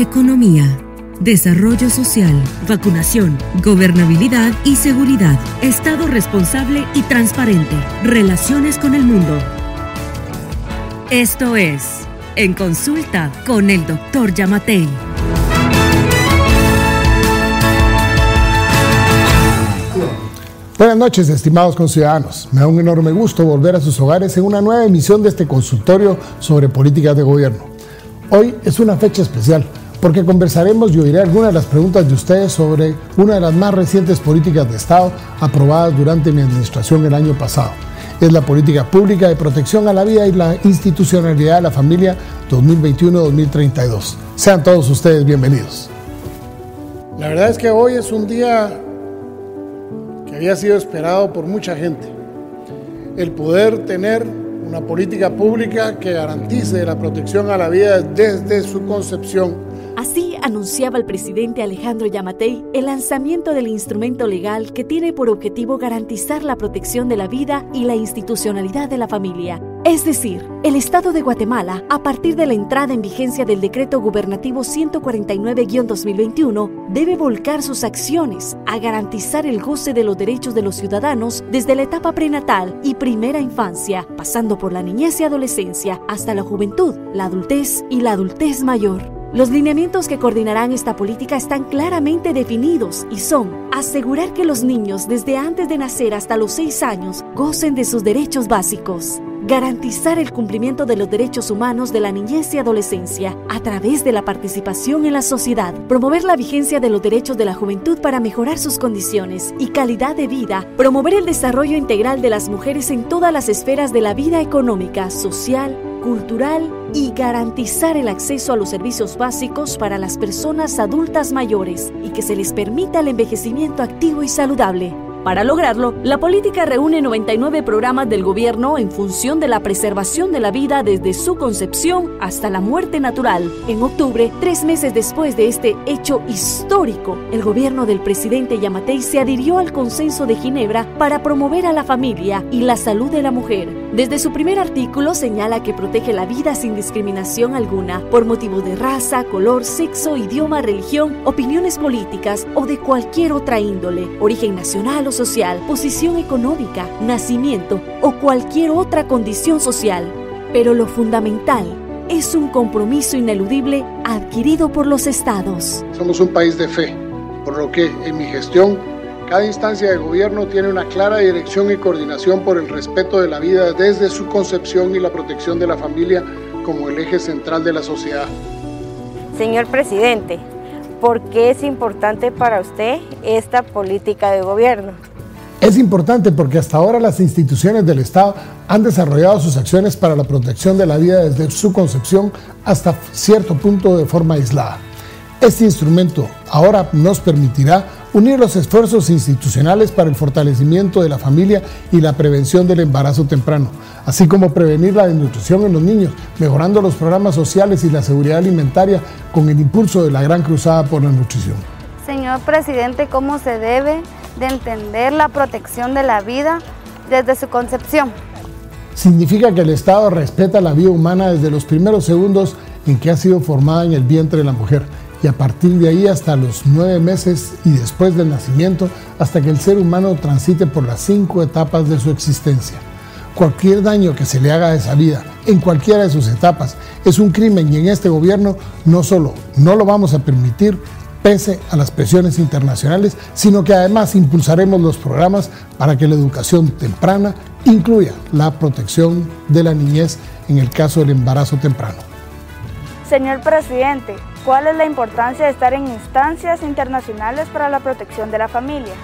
economía, desarrollo social, vacunación, gobernabilidad y seguridad, Estado responsable y transparente, relaciones con el mundo. Esto es En Consulta con el Dr. Yamatei. Buenas noches, estimados conciudadanos. Me da un enorme gusto volver a sus hogares en una nueva emisión de este consultorio sobre políticas de gobierno. Hoy es una fecha especial porque conversaremos y oiré algunas de las preguntas de ustedes sobre una de las más recientes políticas de Estado aprobadas durante mi administración el año pasado. Es la política pública de protección a la vida y la institucionalidad de la familia 2021-2032. Sean todos ustedes bienvenidos. La verdad es que hoy es un día que había sido esperado por mucha gente. El poder tener una política pública que garantice la protección a la vida desde su concepción Así anunciaba el presidente Alejandro Yamatei el lanzamiento del instrumento legal que tiene por objetivo garantizar la protección de la vida y la institucionalidad de la familia. Es decir, el Estado de Guatemala, a partir de la entrada en vigencia del Decreto Gubernativo 149-2021, debe volcar sus acciones a garantizar el goce de los derechos de los ciudadanos desde la etapa prenatal y primera infancia, pasando por la niñez y adolescencia, hasta la juventud, la adultez y la adultez mayor. Los lineamientos que coordinarán esta política están claramente definidos y son asegurar que los niños desde antes de nacer hasta los 6 años gocen de sus derechos básicos, garantizar el cumplimiento de los derechos humanos de la niñez y adolescencia a través de la participación en la sociedad, promover la vigencia de los derechos de la juventud para mejorar sus condiciones y calidad de vida, promover el desarrollo integral de las mujeres en todas las esferas de la vida económica, social, cultural y garantizar el acceso a los servicios básicos para las personas adultas mayores y que se les permita el envejecimiento activo y saludable. Para lograrlo, la política reúne 99 programas del gobierno en función de la preservación de la vida desde su concepción hasta la muerte natural. En octubre, tres meses después de este hecho histórico, el gobierno del presidente Yamatei se adhirió al Consenso de Ginebra para promover a la familia y la salud de la mujer. Desde su primer artículo señala que protege la vida sin discriminación alguna por motivo de raza, color, sexo, idioma, religión, opiniones políticas o de cualquier otra índole, origen nacional social, posición económica, nacimiento o cualquier otra condición social. Pero lo fundamental es un compromiso ineludible adquirido por los estados. Somos un país de fe, por lo que en mi gestión cada instancia de gobierno tiene una clara dirección y coordinación por el respeto de la vida desde su concepción y la protección de la familia como el eje central de la sociedad. Señor presidente, ¿Por qué es importante para usted esta política de gobierno? Es importante porque hasta ahora las instituciones del Estado han desarrollado sus acciones para la protección de la vida desde su concepción hasta cierto punto de forma aislada. Este instrumento ahora nos permitirá unir los esfuerzos institucionales para el fortalecimiento de la familia y la prevención del embarazo temprano, así como prevenir la desnutrición en los niños, mejorando los programas sociales y la seguridad alimentaria con el impulso de la gran cruzada por la nutrición. Señor presidente, ¿cómo se debe de entender la protección de la vida desde su concepción? Significa que el Estado respeta la vida humana desde los primeros segundos en que ha sido formada en el vientre de la mujer y a partir de ahí hasta los nueve meses y después del nacimiento hasta que el ser humano transite por las cinco etapas de su existencia. Cualquier daño que se le haga a esa vida en cualquiera de sus etapas es un crimen y en este gobierno no solo no lo vamos a permitir pese a las presiones internacionales, sino que además impulsaremos los programas para que la educación temprana incluya la protección de la niñez en el caso del embarazo temprano. Señor presidente, ¿cuál es la importancia de estar en instancias internacionales para la protección de la familia?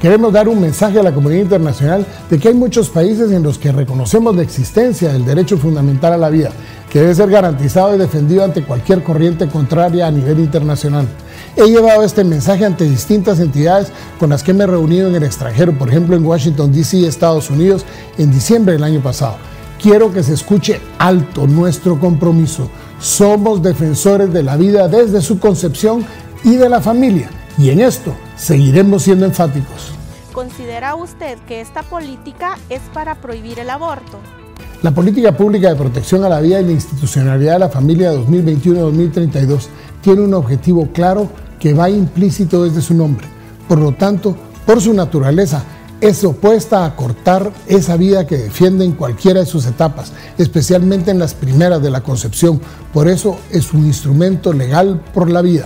Queremos dar un mensaje a la comunidad internacional de que hay muchos países en los que reconocemos la existencia del derecho fundamental a la vida, que debe ser garantizado y defendido ante cualquier corriente contraria a nivel internacional. He llevado este mensaje ante distintas entidades con las que me he reunido en el extranjero, por ejemplo en Washington, D.C., Estados Unidos, en diciembre del año pasado. Quiero que se escuche alto nuestro compromiso somos defensores de la vida desde su concepción y de la familia. Y en esto seguiremos siendo enfáticos. ¿Considera usted que esta política es para prohibir el aborto? La política pública de protección a la vida y la institucionalidad de la familia 2021-2032 tiene un objetivo claro que va implícito desde su nombre. Por lo tanto, por su naturaleza, es opuesta a cortar esa vida que defiende en cualquiera de sus etapas, especialmente en las primeras de la concepción. Por eso es un instrumento legal por la vida.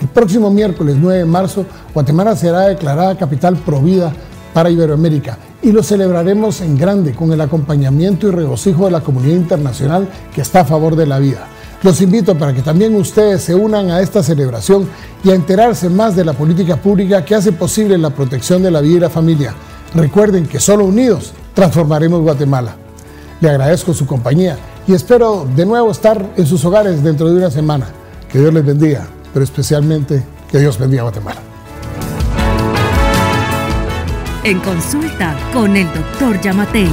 El próximo miércoles 9 de marzo, Guatemala será declarada capital provida para Iberoamérica y lo celebraremos en grande con el acompañamiento y regocijo de la comunidad internacional que está a favor de la vida. Los invito para que también ustedes se unan a esta celebración y a enterarse más de la política pública que hace posible la protección de la vida y la familia. Recuerden que solo unidos transformaremos Guatemala. Le agradezco su compañía y espero de nuevo estar en sus hogares dentro de una semana. Que Dios les bendiga, pero especialmente que Dios bendiga a Guatemala. En consulta con el doctor Yamatei.